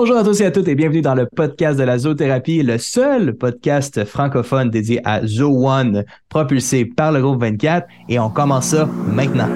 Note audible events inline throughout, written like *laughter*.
Bonjour à tous et à toutes et bienvenue dans le podcast de la zoothérapie, le seul podcast francophone dédié à Zoo One, propulsé par le groupe 24. Et on commence ça maintenant.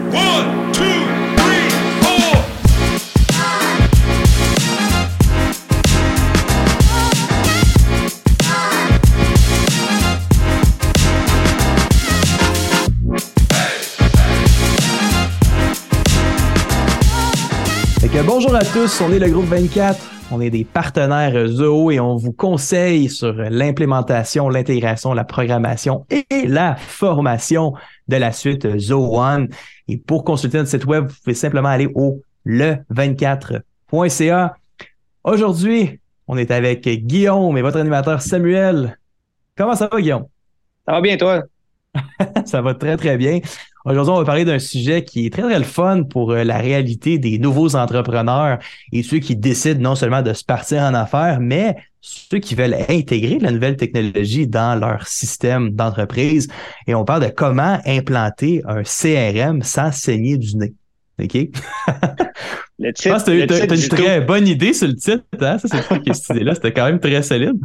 Bonjour à tous, on est le groupe 24. On est des partenaires Zoho et on vous conseille sur l'implémentation, l'intégration, la programmation et la formation de la suite Zoho One. Et pour consulter notre site web, vous pouvez simplement aller au le24.ca. Aujourd'hui, on est avec Guillaume et votre animateur Samuel. Comment ça va, Guillaume? Ça va bien, toi? *laughs* ça va très, très bien. Aujourd'hui, on va parler d'un sujet qui est très, très le fun pour euh, la réalité des nouveaux entrepreneurs et ceux qui décident non seulement de se partir en affaires, mais ceux qui veulent intégrer la nouvelle technologie dans leur système d'entreprise. Et on parle de comment implanter un CRM sans saigner du nez. OK? Le titre, *laughs* Je pense que tu as, une très bonne idée sur le titre. Hein? Ça, c'est pas cette idée-là. C'était quand même très solide.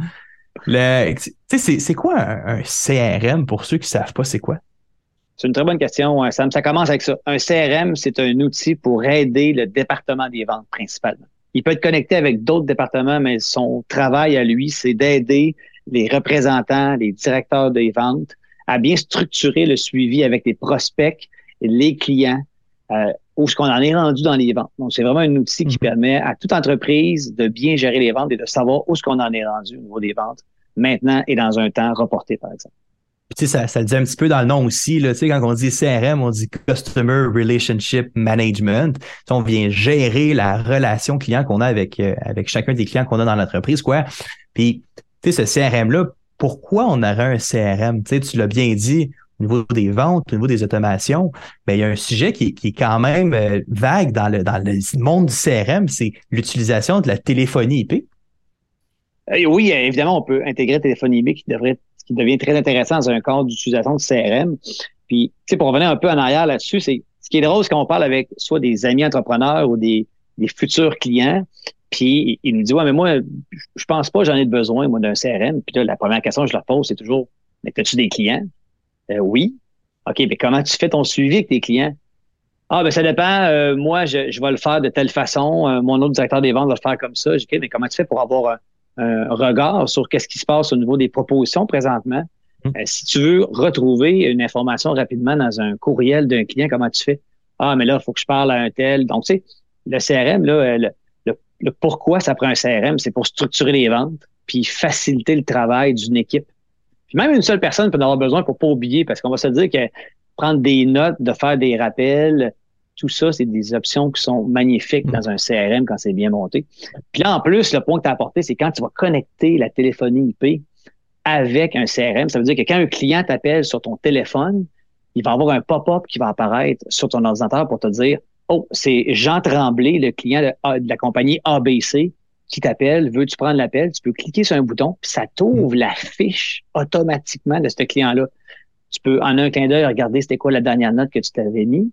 C'est quoi un, un, CRM pour ceux qui ne savent pas c'est quoi? C'est une très bonne question, hein, Sam. Ça commence avec ça. Un CRM, c'est un outil pour aider le département des ventes principalement. Il peut être connecté avec d'autres départements, mais son travail à lui, c'est d'aider les représentants, les directeurs des ventes à bien structurer le suivi avec les prospects, les clients, euh, où ce qu'on en est rendu dans les ventes. Donc, c'est vraiment un outil qui mm-hmm. permet à toute entreprise de bien gérer les ventes et de savoir où ce qu'on en est rendu au niveau des ventes maintenant et dans un temps reporté, par exemple tu sais, ça, ça le dit un petit peu dans le nom aussi. Là, tu sais, quand on dit CRM, on dit Customer Relationship Management. on vient gérer la relation client qu'on a avec, euh, avec chacun des clients qu'on a dans l'entreprise. quoi. Puis, tu sais, ce CRM-là, pourquoi on aurait un CRM? Tu sais, tu l'as bien dit, au niveau des ventes, au niveau des automations, ben, il y a un sujet qui, qui est quand même euh, vague dans le, dans le monde du CRM, c'est l'utilisation de la téléphonie IP. Oui, évidemment, on peut intégrer la téléphonie IP qui devrait qui devient très intéressant dans un cadre d'utilisation de CRM. Puis, tu sais, pour revenir un peu en arrière là-dessus, c'est ce qui est drôle, c'est quand on parle avec soit des amis entrepreneurs ou des, futurs clients, puis ils nous disent Ouais, mais moi, je pense pas j'en ai besoin, moi, d'un CRM. Puis là, la première question que je leur pose, c'est toujours Mais as-tu des clients? Euh, oui. OK, mais comment tu fais ton suivi avec tes clients? Ah, ben ça dépend. Euh, moi, je, je vais le faire de telle façon. Euh, mon autre directeur des ventes va le faire comme ça. OK, mais comment tu fais pour avoir un regard sur qu'est-ce qui se passe au niveau des propositions présentement. Hum. Euh, si tu veux retrouver une information rapidement dans un courriel d'un client, comment tu fais? Ah, mais là, il faut que je parle à un tel. Donc, tu sais, le CRM, là, euh, le, pourquoi ça prend un CRM, c'est pour structurer les ventes puis faciliter le travail d'une équipe. Puis même une seule personne peut en avoir besoin pour pas oublier, parce qu'on va se dire que prendre des notes, de faire des rappels, tout ça, c'est des options qui sont magnifiques mm. dans un CRM quand c'est bien monté. Puis là, en plus, le point que tu as apporté, c'est quand tu vas connecter la téléphonie IP avec un CRM, ça veut dire que quand un client t'appelle sur ton téléphone, il va avoir un pop-up qui va apparaître sur ton ordinateur pour te dire Oh, c'est Jean Tremblay, le client de, la compagnie ABC, qui t'appelle, veux-tu prendre l'appel? Tu peux cliquer sur un bouton, puis ça t'ouvre mm. la fiche automatiquement de ce client-là. Tu peux, en un clin d'œil, regarder c'était quoi la dernière note que tu t'avais mis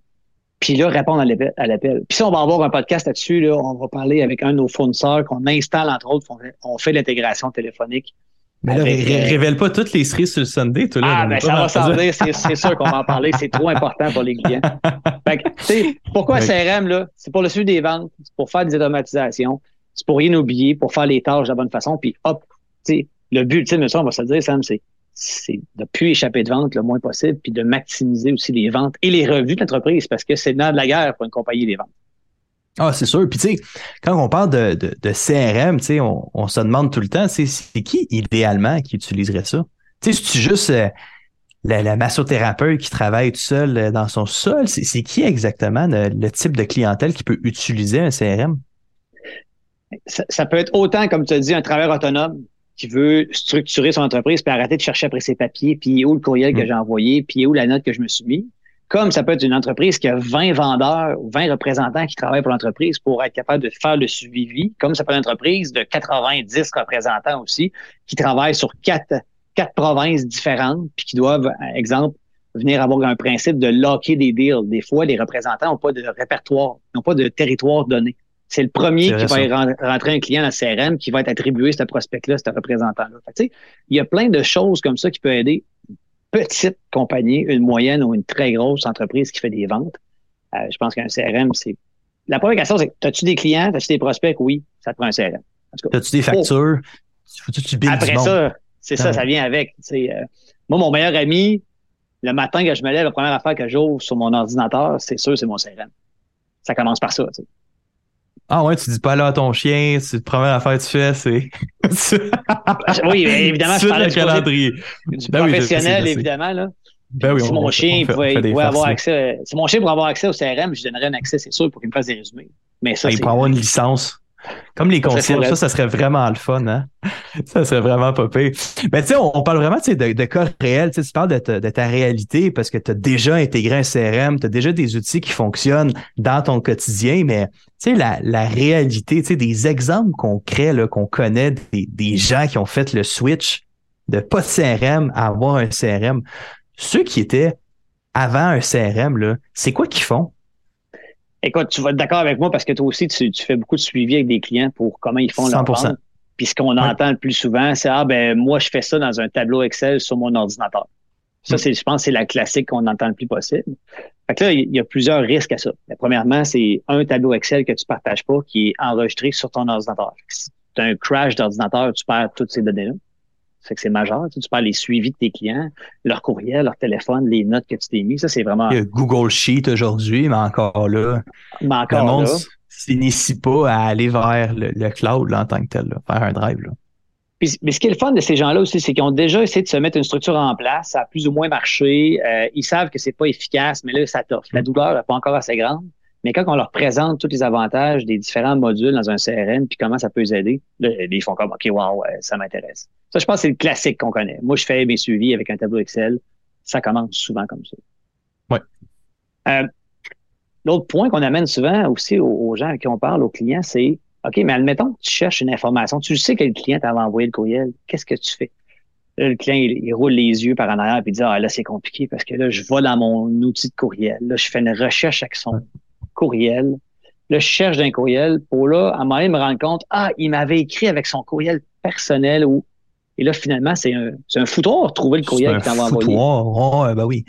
puis là, répondre à l'appel. Puis ça, on va avoir un podcast là-dessus. Là, on va parler avec un de nos fournisseurs qu'on installe, entre autres, on fait, l'intégration téléphonique. Mais là, euh, révèle pas toutes les cerises sur le Sunday, toi, là. Ah, ben, ça va s'en dire, c'est sûr qu'on va en parler. C'est trop important pour les clients. *laughs* fait que, pourquoi CRM, là? C'est pour le suivi des ventes, c'est pour faire des automatisations, c'est pour rien oublier, pour faire les tâches de la bonne façon, puis hop, tu sais, le but ultime ça, on va se dire, Sam, c'est c'est de plus échapper de vente le moins possible, puis de maximiser aussi les ventes et les revenus de l'entreprise, parce que c'est le de la guerre pour une compagnie des ventes. Ah, c'est sûr. Puis, tu sais, quand on parle de, de, de CRM, tu sais, on, on, se demande tout le temps, c'est qui idéalement qui utiliserait ça? Tu sais, c'est juste euh, la, massothérapeute qui travaille tout seul euh, dans son sol? C'est qui exactement le, type de clientèle qui peut utiliser un CRM? Ça, ça, peut être autant, comme tu as dit, un travailleur autonome qui veut structurer son entreprise puis arrêter de chercher après ses papiers, puis où le courriel que mm. j'ai envoyé, puis où la note que je me suis mis. Comme ça peut être une entreprise qui a 20 vendeurs ou 20 représentants qui travaillent pour l'entreprise pour être capable de faire le suivi, comme ça peut être une entreprise de 90 représentants aussi qui travaillent sur quatre, quatre provinces différentes, puis qui doivent, exemple, venir avoir un principe de locker des deals. Des fois, les représentants n'ont pas de répertoire, n'ont pas de territoire donné. C'est le premier qui va rentrer un client dans le CRM qui va être attribué ce prospect-là, ce représentant-là. Il y a plein de choses comme ça qui peuvent aider une petite compagnie, une moyenne ou une très grosse entreprise qui fait des ventes. Euh, je pense qu'un CRM, c'est. La première question, c'est as-tu des clients, as-tu des prospects? Oui, ça te prend un CRM. As-tu des factures? Faut-tu tu Après ça, c'est ça, ça vient avec. Euh, moi, mon meilleur ami, le matin que je me lève, la première affaire que j'ouvre sur mon ordinateur, c'est sûr, c'est mon CRM. Ça commence par ça. Ah ouais, tu dis pas là à ton chien, c'est la première affaire que tu fais, c'est. oui, évidemment, je parle du calendrier. Du ben professionnel, évidemment. Là. Ben oui, si mon chien pouvait, avoir accès, si mon chien pourrait avoir accès au CRM, je donnerais un accès, c'est sûr, pour qu'il me fasse des résumés. Mais ça, ben, il pourrait avoir une licence. Comme les concierges, ça, ça serait vraiment le fun, hein? *laughs* Ça serait vraiment pas pire. Ben, tu sais, on, parle vraiment de, de cas réels. Tu parles de ta, de ta réalité parce que tu as déjà intégré un CRM, tu as déjà des outils qui fonctionnent dans ton quotidien, mais tu sais, la, la réalité, tu sais, des exemples concrets, qu'on connaît, des, des gens qui ont fait le switch de pas de CRM à avoir un CRM. Ceux qui étaient avant un CRM, c'est quoi qu'ils font? Écoute, tu vas être d'accord avec moi parce que toi aussi, tu, fais beaucoup de suivi avec des clients pour comment ils font leur vente. Puis ce qu'on entend le plus souvent, c'est Ah ben moi, je fais ça dans un tableau Excel sur mon ordinateur. Ça, mm. c'est, je pense, c'est la classique qu'on entend le plus possible. Fait que là, il y a plusieurs risques à ça. premièrement, c'est un tableau Excel que tu partages pas qui est enregistré sur ton ordinateur. Si tu as un crash d'ordinateur, tu perds toutes ces données-là. Fait que c'est majeur. Tu, parles les suivis de tes clients, leur courriel, leur téléphone, les notes que tu t'es mis. Ça, c'est vraiment. Il y a Google Sheet aujourd'hui, mais encore là. Mais encore le monde s'initie pas à aller vers le, cloud en tant que tel, faire un drive. Là. mais ce qui est le fun de ces gens-là aussi, c'est qu'ils ont déjà essayé de se mettre une structure en place, ça a plus ou moins marché. Euh, ils savent que c'est pas efficace, mais là, ça t'offre. La mm. douleur n'est pas encore assez grande. Mais quand on leur présente tous les avantages des différents modules dans un CRM, puis comment ça peut les aider, là, ils font comme OK, wow, ça m'intéresse. Ça, je pense que c'est le classique qu'on connaît. Moi, je fais mes suivis avec un tableau Excel. Ça commence souvent comme ça. Oui. Euh, l'autre point qu'on amène souvent aussi aux, gens à qui on parle, aux clients, c'est OK, mais admettons que tu cherches une information. Tu sais que le client t'avait envoyé le courriel. Qu'est-ce que tu fais? le client, il, roule les yeux par en arrière et il dit Ah là, c'est compliqué parce que là, je vais dans mon outil de courriel. Là, je fais une recherche avec son courriel. Là, je cherche d'un courriel pour là, à un moment donné, me rendre compte, ah, il m'avait écrit avec son courriel personnel ou et là, finalement, c'est un, c'est un foutoir trouver le courriel qu'il t'envoie envoyé. Oh, ben oui.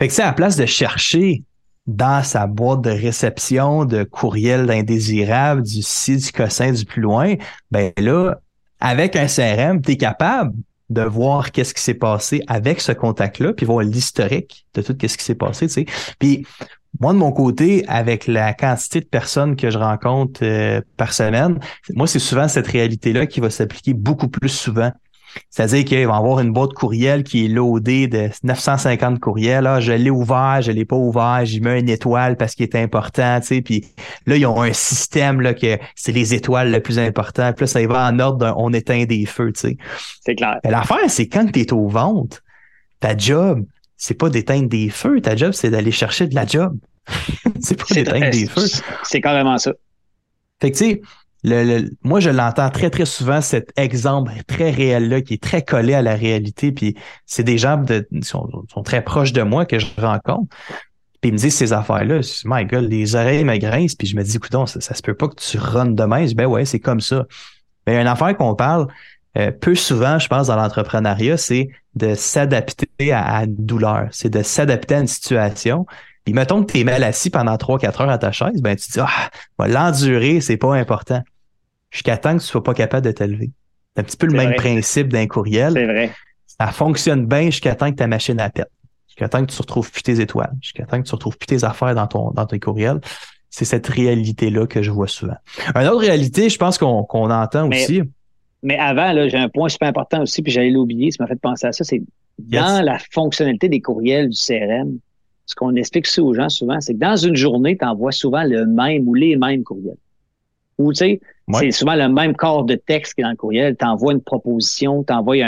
Fait que c'est à la place de chercher dans sa boîte de réception de courriel indésirable du ci, du cossin, du plus loin, ben là, avec un CRM, tu es capable de voir qu'est-ce qui s'est passé avec ce contact-là, puis voir l'historique de tout ce qui s'est passé, tu sais. Puis moi, de mon côté, avec la quantité de personnes que je rencontre euh, par semaine, moi, c'est souvent cette réalité-là qui va s'appliquer beaucoup plus souvent c'est-à-dire qu'il va y avoir une boîte courriel qui est loadée de 950 courriels. Ah, je l'ai ouvert, je l'ai pas ouvert, j'y mets une étoile parce qu'il est important, tu sais. Puis là, ils ont un système là que c'est les étoiles le plus important. Puis là, ça y va en ordre on éteint des feux, tu sais. C'est clair. L'affaire, c'est quand tu es au ventre, ta job, c'est pas d'éteindre des feux. Ta job, c'est d'aller chercher de la job. *laughs* c'est pas d'éteindre des feux. C'est carrément ça. Fait que tu sais, le, moi, je l'entends très, très souvent, cet exemple très réel-là, qui est très collé à la réalité. Puis c'est des gens qui sont, très proches de moi que je rencontre. Puis ils me disent ces affaires-là. My God, les oreilles me grincent. Puis je me dis, écoute, ça, ça se peut pas que tu runnes demain. Je dis, ben ouais, c'est comme ça. Mais ben, une affaire qu'on parle euh, peu souvent, je pense, dans l'entrepreneuriat, c'est de s'adapter à, une douleur. C'est de s'adapter à une situation. Puis mettons que tu es mal assis pendant 3-4 heures à ta chaise, ben tu te dis Ah, l'endurer, c'est pas important. Jusqu'à temps que tu sois pas capable de t'élever. C'est un petit peu le même principe d'un courriel. C'est vrai. Ça fonctionne bien jusqu'à temps que ta machine à pète. Jusqu'à temps que tu retrouves plus tes étoiles. Jusqu'à temps que tu retrouves plus tes affaires dans ton dans tes courriels. C'est cette réalité-là que je vois souvent. Une autre réalité, je pense qu'on entend aussi. Mais avant, là, j'ai un point super important aussi, puis j'allais l'oublier, ça m'a fait penser à ça, c'est dans la fonctionnalité des courriels du CRM, ce qu'on explique ça aux gens souvent, c'est que dans une journée, tu envoies souvent le même ou les mêmes courriels. Ou tu sais, c'est souvent le même corps de texte qui est dans le courriel. Tu envoies une proposition, tu envoies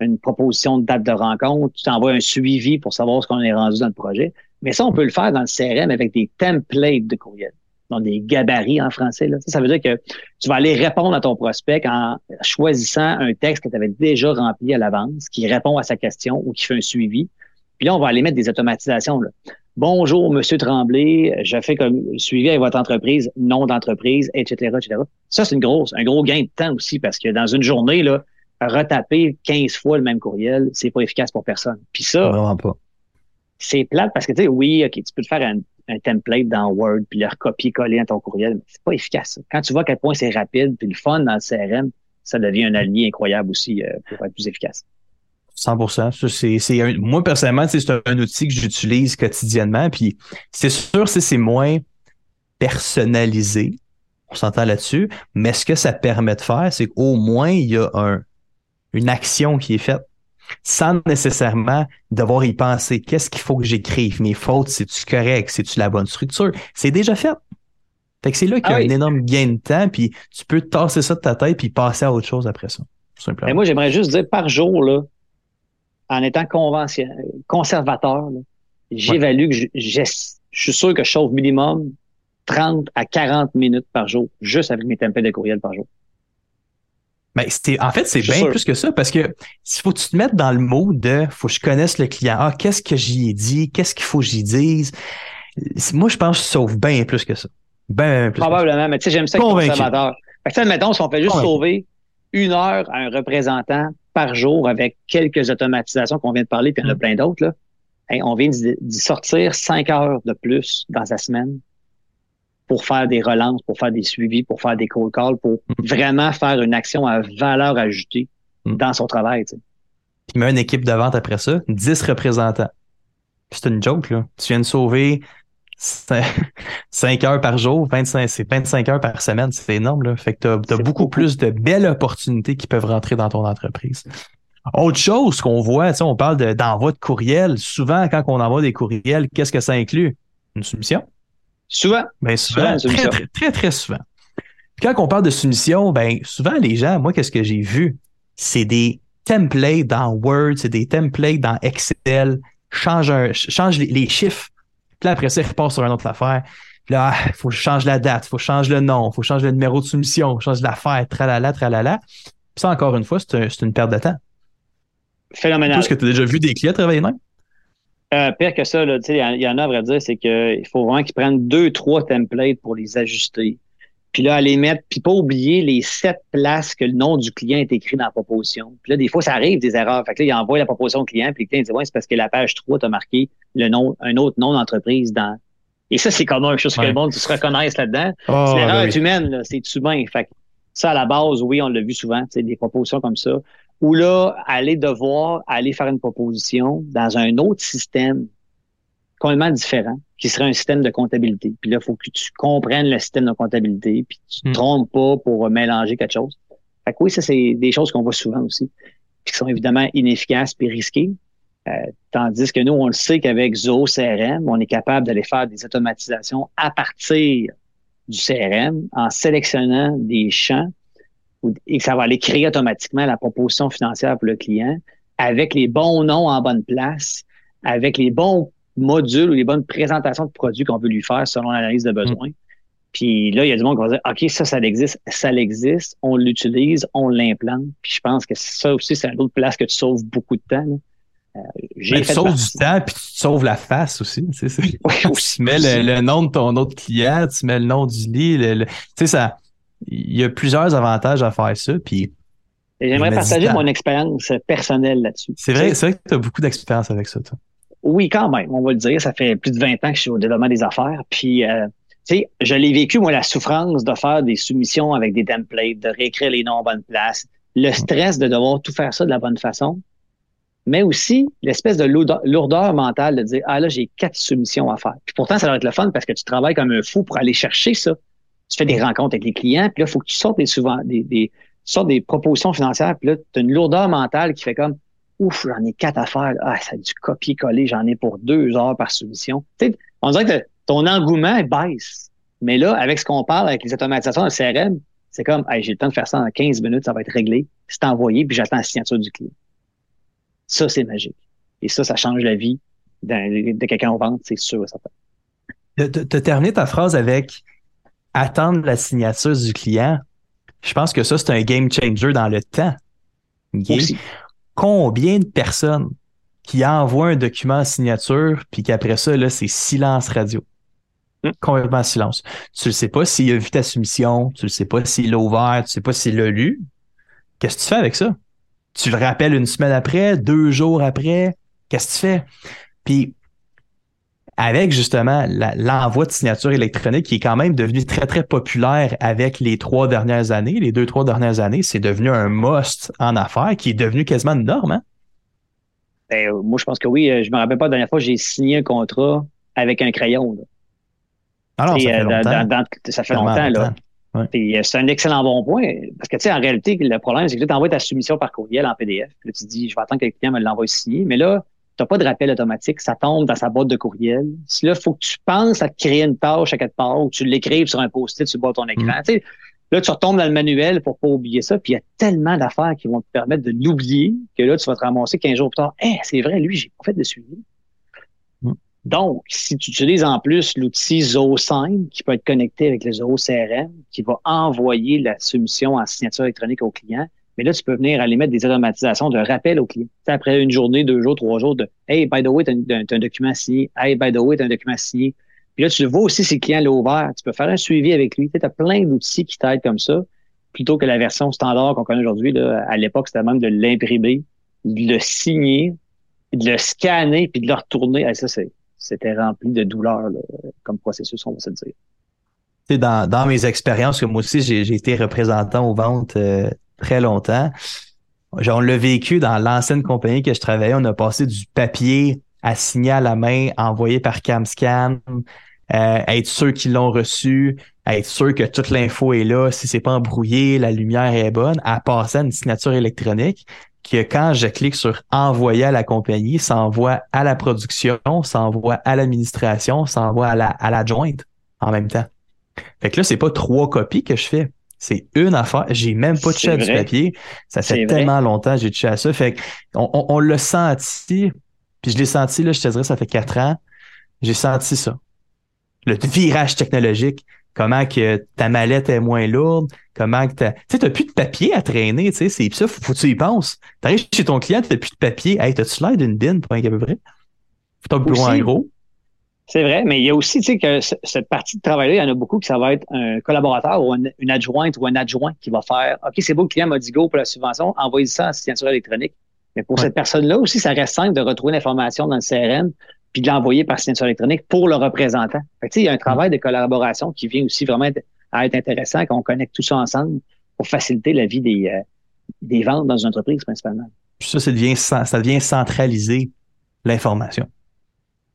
une proposition de date de rencontre, tu envoies un suivi pour savoir ce qu'on est rendu dans le projet. Mais ça, on peut le faire dans le CRM avec des templates de courriel, donc des gabarits en français. Là. Ça, veut dire que tu vas aller répondre à ton prospect en choisissant un texte que tu avais déjà rempli à l'avance, qui répond à sa question ou qui fait un suivi. Puis là, on va aller mettre des automatisations. Là. Bonjour, Monsieur Tremblay, je fais comme suivi avec votre entreprise, nom d'entreprise, etc., etc. Ça, c'est une grosse, un gros gain de temps aussi parce que dans une journée, là, retaper 15 fois le même courriel, c'est pas efficace pour personne. Puis ça, Vraiment pas. c'est plate parce que tu sais, oui, OK, tu peux te faire un, un template dans Word puis le recopier-coller dans ton courriel, c'est pas efficace. Quand tu vois à quel point c'est rapide puis le fun dans le CRM, ça devient un allié incroyable aussi euh, pour être plus efficace. 100 Ça, c'est, moi, personnellement, c'est un, outil que j'utilise quotidiennement. Puis c'est sûr, c'est moins personnalisé. On s'entend là-dessus. Mais ce que ça permet de faire, c'est qu'au moins, il y a un, une action qui est faite sans nécessairement devoir y penser. Qu'est-ce qu'il faut que j'écrive? Mes fautes, c'est-tu correct? C'est-tu la bonne structure? C'est déjà fait. Fait que c'est là qu'il y a Ah oui. un énorme gain de temps, puis tu peux tasser ça de ta tête puis passer à autre chose après ça. Tout simplement. Mais moi, j'aimerais juste dire par jour, là, en étant conservateur, j'évalue que je suis sûr que je sauve minimum 30 à 40 minutes par jour, juste avec mes templates de courriel par jour. Mais c'est, en fait, c'est bien sûr. plus que ça parce que il faut que tu te mettes dans le mode de faut que je connaisse le client. Ah, qu'est-ce que j'y ai dit? Qu'est-ce qu'il faut que j'y dise? Moi, je pense que je sauve bien plus que ça. Ben plus. ça. Probablement, mais tu sais, j'aime ça Convaincu. conservateur. Fait que, mettons, si on fait juste Convaincu. sauver une heure à un représentant par jour avec quelques automatisations qu'on vient de parler, puis il y en a Mm. plein d'autres, là. Hey, on vient d'y d'y sortir cinq heures de plus dans sa semaine pour faire des relances, pour faire des suivis, pour faire des cold calls, pour *laughs* vraiment faire une action à valeur ajoutée Mm. dans son travail. tu sais. Mets une équipe de vente après ça, 10 représentants. C'est une joke, là. Tu viens de sauver 5 *laughs* heures par jour, 25, c'est 25 heures par semaine. C'est énorme, là. Fait que t'as, t'as C'est beaucoup, plus de belles opportunités qui peuvent rentrer dans ton entreprise. Autre chose qu'on voit, tu sais, on parle de, d'envoi de courriel. Souvent, quand on envoie des courriels, qu'est-ce que ça inclut? Une soumission? Souvent, Bien Souvent, souvent, très, très, très, très souvent. Puis quand on parle de soumission, ben souvent les gens, moi, qu'est-ce que j'ai vu? C'est des templates dans Word, c'est des templates dans Excel, change, un, change les, les chiffres. Puis là, après ça, il repart sur une autre affaire. Puis là, il faut que je change la date, il faut que je change le nom, il faut que je change le numéro de soumission, faut que je change l'affaire, tralala, tralala. Puis ça, encore une fois, c'est un- c'est une perte de temps. phénoménal. Est-ce que tu as déjà vu des clients travailler même? Euh, pire que ça, tu il y en- il y, en a à vrai dire, c'est qu'il faut vraiment qu'ils prennent deux, trois templates pour les ajuster. Puis là, les mettre, puis pas oublier les sept places que le nom du client est écrit dans la proposition. Puis là, des fois, ça arrive des erreurs. Fait que là, il envoie la proposition au client, puis le client dit Ouais, c'est parce que la page 3 t'a marqué le nom, un autre nom d'entreprise dans. Et ça, c'est commun, chose que Ouais. le monde se reconnaisse là-dedans. Oh, C'est L'erreur ben est humaine, c'est humain. Fait que ça, à la base, oui, on l'a vu souvent, tu des propositions comme ça. Ou là, aller devoir aller faire une proposition dans un autre système complètement différent, qui serait un système de comptabilité. Puis là, il faut que tu comprennes le système de comptabilité, puis tu te Hmm. trompes pas pour mélanger quelque chose. Fait que oui, ça, c'est des choses qu'on voit souvent aussi, puis qui sont évidemment inefficaces puis risquées. Euh, tandis que nous, on le sait qu'avec Zoho CRM, on est capable d'aller faire des automatisations à partir du CRM en sélectionnant des champs et que ça va aller créer automatiquement la proposition financière pour le client avec les bons noms en bonne place, avec les bons modules ou les bonnes présentations de produits qu'on veut lui faire selon l'analyse de besoin. Puis là, il y a du monde qui va dire, OK, ça, ça existe, ça existe, on l'utilise, on l'implante. Puis je pense que ça aussi, c'est une autre place que tu sauves beaucoup de temps. là. Euh, j'ai Ben, tu sauves du temps, puis tu te sauves la face aussi. tu sais, *laughs* aussi, mets le, le nom de ton autre client, tu mets le nom du lit. le- le- tu sais, ça, il y a plusieurs avantages à faire ça. Puis J'aimerais partager mon expérience personnelle là-dessus. c'est vrai, c'est vrai que tu as beaucoup d'expérience avec ça, toi. Oui, quand même, on va le dire. Ça fait plus de 20 ans que je suis au développement des affaires. Puis, euh, tu sais, je l'ai vécu, moi, la souffrance de faire des soumissions avec des templates, de réécrire les noms en bonne place, le stress de devoir tout faire ça de la bonne façon, mais aussi l'espèce de lourdeur, mentale de dire, ah là, j'ai quatre soumissions à faire. Puis pourtant, ça va être le fun parce que tu travailles comme un fou pour aller chercher ça. Tu fais des rencontres avec les clients, puis là, il faut que tu sortes des, souvent, des, sortes des propositions financières, puis là, tu as une lourdeur mentale qui fait comme, ouf, j'en ai quatre à faire. Ah, ça a du copier-coller, j'en ai pour deux heures par soumission. Tu sais, on dirait que ton engouement baisse. Mais là, avec ce qu'on parle, avec les automatisations dans le CRM, c'est comme, hey, j'ai le temps de faire ça en 15 minutes, ça va être réglé, c'est envoyé, puis j'attends la signature du client. Ça, c'est magique. Et ça, ça change la vie de quelqu'un en vente, c'est sûr et certain. Tu as terminé ta phrase avec attendre la signature du client. Je pense que ça, c'est un game changer dans le temps. Combien de personnes qui envoie un document en signature, puis qu'après ça, là, c'est silence radio? Hmm. Complètement silence. Tu ne sais pas s'il a vu ta soumission, tu ne sais pas s'il l'a ouvert, tu ne sais pas s'il l'a lu. Qu'est-ce que tu fais avec ça? Tu le rappelles une semaine après, deux jours après, qu'est-ce que tu fais? Puis avec justement l'envoi de signature électronique qui est quand même devenu très, très populaire avec les trois dernières années, les deux, trois dernières années, c'est devenu un must en affaires qui est devenu quasiment une norme. Hein? Ben, moi, je pense que oui. Euh, je me rappelle pas la dernière fois, j'ai signé un contrat avec un crayon. Alors, ça, fait longtemps. ça fait longtemps. Là. Euh, c'est un excellent bon point. Parce que, tu sais, en réalité, le problème, c'est que tu envoies ta soumission par courriel en PDF. Puis là, tu dis, je vais attendre que le client me l'envoie signé. Mais là, tu n'as pas de rappel automatique. Ça tombe dans sa boîte de courriel. Si là, il faut que tu penses à créer une tâche à quelque part ou tu l'écrives sur un post-it sur le de ton écran. Mm. Tu sais, là, tu retombes dans le manuel pour pas oublier ça. Puis il y a tellement d'affaires qui vont te permettre de l'oublier que là, tu vas te ramasser 15 jours plus tard. Eh, c'est vrai, lui, j'ai pas fait de suivi. Mm. Donc, si tu utilises en plus l'outil Zo5 qui peut être connecté avec le Zoho CRM, qui va envoyer la soumission en signature électronique au client, mais là, tu peux venir aller mettre des automatisations de rappel au client. après une journée, deux jours, trois jours de Hey, by the way, tu as, un document signé. Hey, by the way, tu as un document signé. Puis là, tu vois aussi si le client l'a ouvert. Tu peux faire un suivi avec lui. Tu as plein d'outils qui t'aident comme ça, plutôt que la version standard qu'on connaît aujourd'hui. À l'époque, c'était même de l'imprimer, de le signer, de le scanner, puis de le retourner. ça, c'était rempli de douleur comme processus, on va se dire. Dans, dans mes expériences, moi aussi, j'ai été représentant aux ventes euh, très longtemps. On l'a vécu dans l'ancienne compagnie que je travaillais. On a passé du papier à signer à la main, envoyé par CamScan, euh, être sûr qu'ils l'ont reçu, être sûr que toute l'info est là, si c'est pas embrouillé, la lumière est bonne, à passer à une signature électronique que quand je clique sur envoyer à la compagnie, ça envoie à la production, ça envoie à l'administration, ça envoie à la à l'adjointe en même temps. Fait que là, c'est pas trois copies que je fais. C'est une affaire. J'ai même pas touché à du papier. Ça fait tellement longtemps que j'ai touché à ça. Fait on, on, l'a senti, puis je l'ai senti, là, je te dirais, ça fait quatre ans. J'ai senti ça. Le virage technologique, comment que ta mallette est moins lourde, comment que tu sais, t'as plus de papier à traîner, tu sais, c'est ça, faut, faut que tu y penses. T'arrives chez ton client, t'as plus de papier. Hey, t'as-tu l'air d'une bin pour un à peu près? Faut ton bureau en gros. C'est vrai, mais il y a aussi, tu sais, que cette partie de travail-là, il y en a beaucoup que ça va être un collaborateur ou une, adjointe ou un adjoint qui va faire OK, c'est beau, le client m'a dit go pour la subvention, envoyez ça en signature électronique. Mais pour cette personne-là aussi, ça reste simple de retrouver l'information dans le CRM puis de l'envoyer par signature électronique pour le représentant. Fait que, il y a un travail de collaboration qui vient aussi vraiment à être intéressant qu'on connecte tout ça ensemble pour faciliter la vie des, euh, des ventes dans une entreprise principalement. Puis ça, ça devient, ça devient centraliser l'information.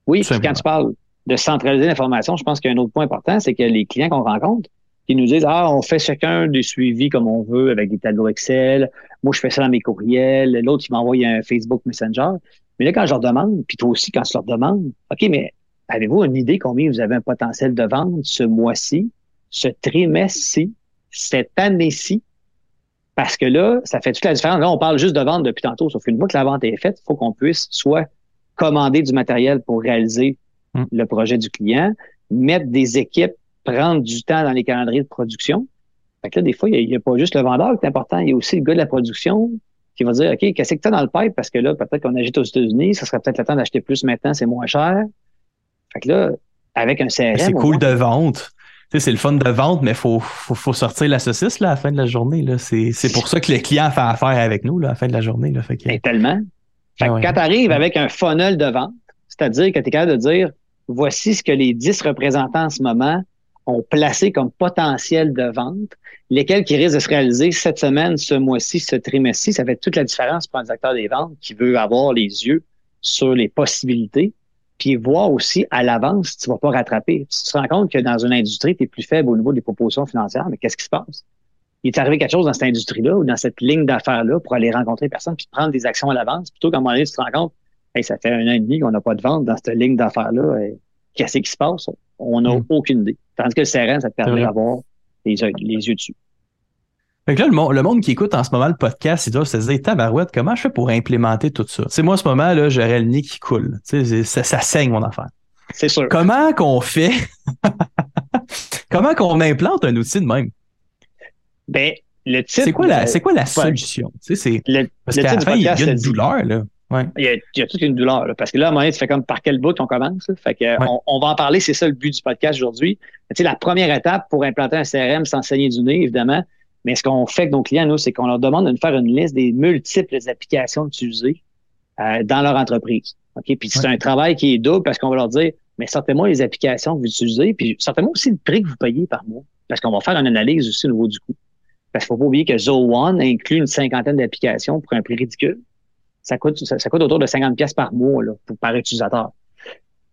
Oui, puis quand tu parles de centraliser l'information, je pense qu'il y a un autre point important, c'est que les clients qu'on rencontre, qui nous disent Ah, on fait chacun des suivis comme on veut avec des tableaux Excel. Moi, je fais ça dans mes courriels. L'autre, il m'envoie un Facebook Messenger. Mais là, quand je leur demande, puis toi aussi, quand je leur demande, OK, mais avez-vous une idée combien vous avez un potentiel de vente ce mois-ci, ce trimestre-ci, cette année-ci? Parce que là, ça fait toute la différence. Là, on parle juste de vente depuis tantôt, sauf qu'une fois que la vente est faite, il faut qu'on puisse soit commander du matériel pour réaliser hmm. le projet du client, mettre des équipes, prendre du temps dans les calendriers de production. Fait que là, des fois, il n'y a, pas juste le vendeur qui est important, il y a aussi le gars de la production qui va dire, OK, qu'est-ce que tu as dans le pipe? Parce que là, peut-être qu'on agite aux États-Unis, ça serait peut-être le temps d'acheter plus maintenant, c'est moins cher. Fait que là, avec un CRM. C'est cool de vente. Tu sais, c'est le fun de vente, mais faut, faut, faut sortir la saucisse là, à la fin de la journée. C'est, pour ça que les clients font affaire avec nous là, à la fin de la journée. Là. Fait que... Tellement. Fait que quand tu arrives avec un funnel de vente, c'est-à-dire que tu es capable de dire voici ce que les 10 représentants en ce moment ont placé comme potentiel de vente, lesquels qui risquent de se réaliser cette semaine, ce mois-ci, ce trimestre-ci. Ça fait toute la différence pour un directeur des ventes qui veut avoir les yeux sur les possibilités, puis voir aussi à l'avance si tu vas pas rattraper. Tu te rends compte que dans une industrie, tu es plus faible au niveau des propositions financières, mais qu'est-ce qui se passe? Il est arrivé quelque chose dans cette industrie-là ou dans cette ligne d'affaires-là pour aller rencontrer personne puis prendre des actions à l'avance, plutôt qu'à un moment donné, tu te rends compte, hey, ça fait un an et demi qu'on n'a pas de vente dans cette ligne d'affaires-là. Qu'est-ce qui se passe? On n'a hmm. aucune idée. Tandis que le CRM, ça te permet d'avoir les, les yeux dessus. Fait que là, le monde, qui écoute en ce moment le podcast, il doit se dire, tabarouette, comment je fais pour implémenter tout ça? Tu moi, en ce moment, là, j'aurais le nez qui coule. ça, ça saigne mon affaire. C'est sûr. Comment qu'on fait? *laughs* comment qu'on implante un outil de même? Ben, le titre. C'est quoi la, c'est quoi la solution? Sais, c'est, parce qu'à la fin, il y a une douleur, là. Il, y a, toute une douleur. parce que là, à un moment donné, tu fais comme par quel bout on commence. Fait que, on, va en parler, c'est ça le but du podcast aujourd'hui. Tu sais, la première étape pour implanter un CRM sans saigner du nez, évidemment. Mais ce qu'on fait avec nos clients, nous, c'est qu'on leur demande de nous faire une liste des multiples applications utilisées euh, dans leur entreprise. OK? Puis c'est un travail qui est double parce qu'on va leur dire, mais sortez-moi les applications que vous utilisez, puis sortez-moi aussi le prix que vous payez par mois. Parce qu'on va faire une analyse aussi au niveau du coût. Parce qu'il ne faut pas oublier que Zoho One inclut une cinquantaine d'applications pour un prix ridicule ça coûte, ça, coûte autour de 50 pièces par mois là, pour, par utilisateur.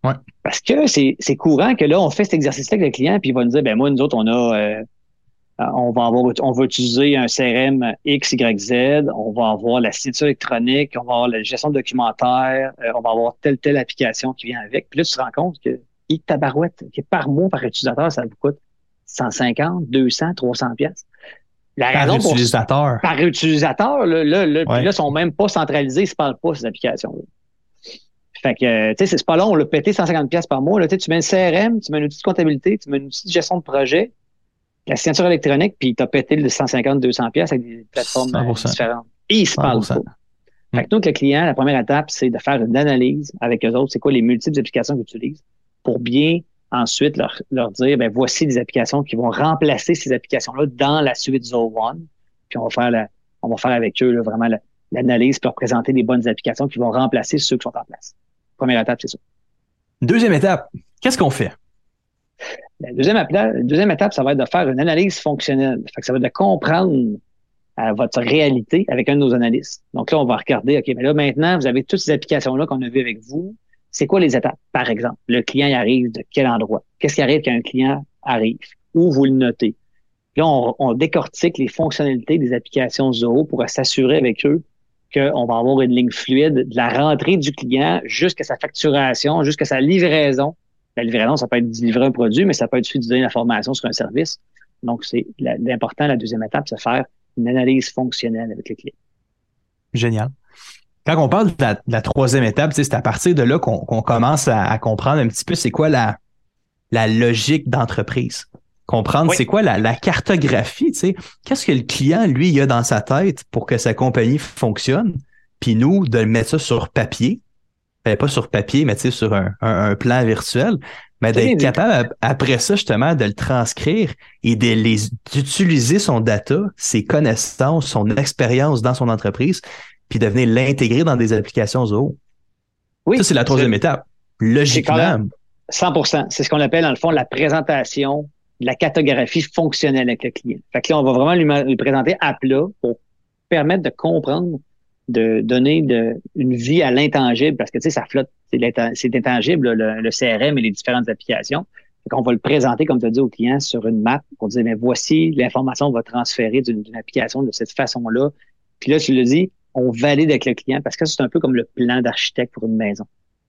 Ouais. Parce que c'est, courant que là, on fait cet exercice-là avec le client, puis il va nous dire, ben moi, nous autres, on a euh, on va avoir, on va utiliser un CRM X, Y, Z, on va avoir la signature électronique, on va avoir la gestion documentaire, euh, on va avoir telle, telle application qui vient avec. Puis là, tu te rends compte que tabarouette, que par mois, par utilisateur, ça vous coûte 150, 200, 300 pièces. La par utilisateur. par utilisateur, là, là, là, ouais. là, sont même pas centralisés, ils se parlent pas, ces applications-là. Fait que, tu sais, c'est pas long, on l'a pété 150 pièces par mois. Là, tu mets un CRM, tu mets un outil de comptabilité, tu mets un outil de gestion de projet, la signature électronique, puis tu as pété le 150, 200 pièces avec des plateformes euh, différentes. Et ils se parlent pas. Fait que donc, le client, la première étape, c'est de faire une analyse avec eux autres, c'est quoi les multiples applications qu'ils utilisent pour bien ensuite leur, leur dire, ben, voici des applications qui vont remplacer ces applications-là dans la suite Zoho One. Puis on va faire, la, on va faire avec eux là, vraiment l'analyse pour présenter des bonnes applications qui vont remplacer ceux qui sont en place. Première étape, c'est ça. Deuxième étape, qu'est-ce qu'on fait? La deuxième, étape, la deuxième étape, ça va être de faire une analyse fonctionnelle. Fait que ça va être de comprendre euh, votre réalité avec un de nos analystes. Donc là, on va regarder, OK, mais là, maintenant, vous avez toutes ces applications-là qu'on a vues avec vous. C'est quoi les étapes? Par exemple, le client y arrive de quel endroit? Qu'est-ce qui arrive quand un client arrive? Où vous le notez? Là, on, décortique les fonctionnalités des applications Zoho pour s'assurer avec eux qu'on va avoir une ligne fluide de la rentrée du client jusqu'à sa facturation, jusqu'à sa livraison. La livraison, ça peut être de livrer un produit, mais ça peut être aussi de donner la formation sur un service. Donc, c'est l'important, la deuxième étape, c'est faire une analyse fonctionnelle avec le client. Génial quand on parle de la, troisième étape, c'est à partir de là qu'on commence à, comprendre un petit peu c'est quoi la, la logique d'entreprise. Comprendre c'est quoi la, cartographie. Qu'est-ce que le client, lui, il a dans sa tête pour que sa compagnie fonctionne, puis nous, de mettre ça sur papier, ben, pas sur papier, mais sur un, plan virtuel, mais d'être capable après ça justement de le transcrire et d'utiliser son data, ses connaissances, son expérience dans son entreprise puis de venir l'intégrer dans des applications Zoho. Oui. Ça, c'est la troisième étape. Logiquement. 100% C'est ce qu'on appelle, dans le fond, la présentation la cartographie fonctionnelle avec le client. Fait que là, on va vraiment lui, présenter à plat pour permettre de comprendre, de donner de, une vie à l'intangible, parce que, tu sais, ça flotte, c'est intangible, le, CRM et les différentes applications. Fait qu'on va le présenter, comme tu as dit, au client sur une map pour dire, mais voici, l'information va transférer d'une application de cette façon-là. Puis là, tu le dis, on valide avec le client parce que c'est un peu comme le plan d'architecte pour une maison.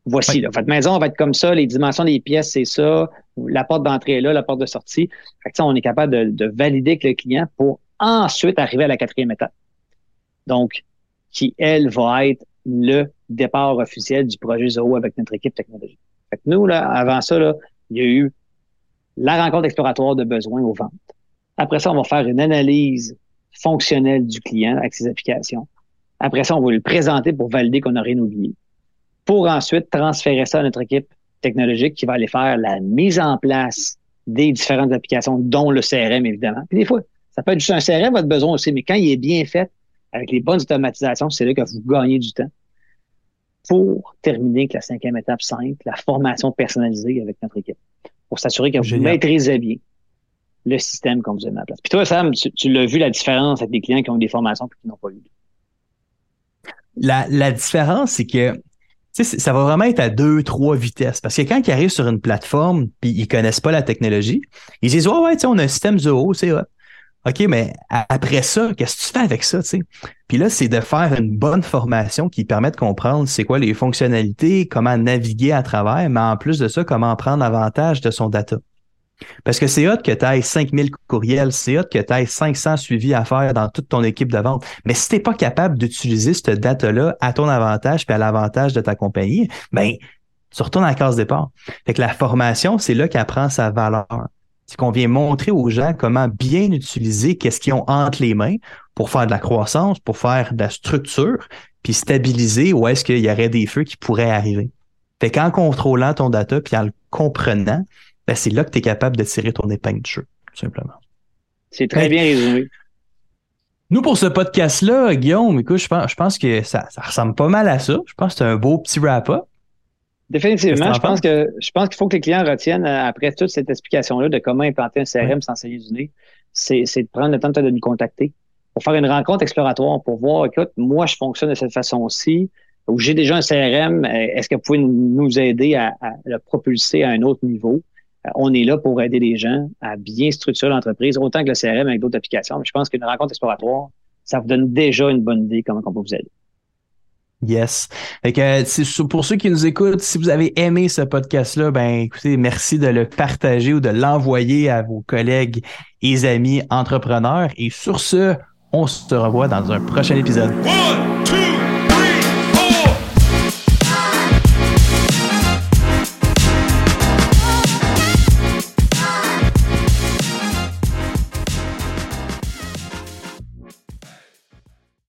Voici, votre maison va être comme ça, les dimensions des pièces, c'est ça, la porte d'entrée est là, la porte de sortie. Fait que, on est capable de, valider avec le client pour ensuite arriver à la quatrième étape. Donc, qui, elle, va être le départ officiel du projet Zero avec notre équipe technologique. Fait que nous, là, avant ça, là, il y a eu la rencontre exploratoire de besoins aux ventes. Après ça, on va faire une analyse fonctionnelle du client avec ses applications. Après ça, on va le présenter pour valider qu'on n'a rien oublié. Pour ensuite transférer ça à notre équipe technologique qui va aller faire la mise en place des différentes applications, dont le CRM, évidemment. Puis des fois, ça peut être juste un CRM, votre besoin aussi, mais quand il est bien fait, avec les bonnes automatisations, c'est là que vous gagnez du temps pour terminer avec la cinquième étape simple, la formation personnalisée avec notre équipe, pour s'assurer que vous maîtrisez bien le système qu'on vous a mis en place. Puis toi, Sam, tu, tu l'as vu la différence avec des clients qui ont des formations et qui n'ont pas eu. La, différence, c'est que ça va vraiment être à deux, trois vitesses. Parce que quand ils arrivent sur une plateforme puis ils connaissent pas la technologie, ils disent Ouais, ouais, on a un système Zoho, c'est OK, mais après ça, qu'est-ce que tu fais avec ça? Puis là, c'est de faire une bonne formation qui permet de comprendre c'est quoi les fonctionnalités, comment naviguer à travers, mais en plus de ça, comment prendre avantage de son data. Parce que c'est hot que tu ailles 5000 courriels, c'est hot que tu ailles 500 suivis à faire dans toute ton équipe de vente. Mais si tu n'es pas capable d'utiliser cette data-là à ton avantage puis à l'avantage de ta compagnie, ben, tu retournes à la case départ. Fait que la formation, c'est là qu'elle prend sa valeur. C'est qu'on vient montrer aux gens comment bien utiliser qu'est-ce qu'ils ont entre les mains pour faire de la croissance, pour faire de la structure, puis stabiliser où est-ce qu'il y aurait des feux qui pourraient arriver. Fait qu'en contrôlant ton data puis en le comprenant, ben c'est là que tu es capable de tirer ton épingle de jeu, tout simplement. C'est très bien résumé. Nous, pour ce podcast-là, Guillaume, écoute, je pense, je pense que ça, ça, ressemble pas mal à ça. Je pense que c'est un beau petit wrap-up. Définitivement, je pense que je pense qu'il faut que les clients retiennent, euh, après toute cette explication-là de comment implanter un CRM sans saigner du nez, c'est de prendre le temps de nous contacter pour faire une rencontre exploratoire, pour voir, écoute, moi, je fonctionne de cette façon-ci, ou j'ai déjà un CRM, euh, est-ce que vous pouvez nous aider à, à, le propulser à un autre niveau? Euh, on est là pour aider les gens à bien structurer l'entreprise, autant que le CRM avec d'autres applications. Mais je pense qu'une rencontre exploratoire, ça vous donne déjà une bonne idée comment on peut vous aider. Yes. Fait que, pour ceux qui nous écoutent, si vous avez aimé ce podcast-là, ben écoutez, merci de le partager ou de l'envoyer à vos collègues et amis entrepreneurs. Et sur ce, on se revoit dans un prochain épisode. One, two,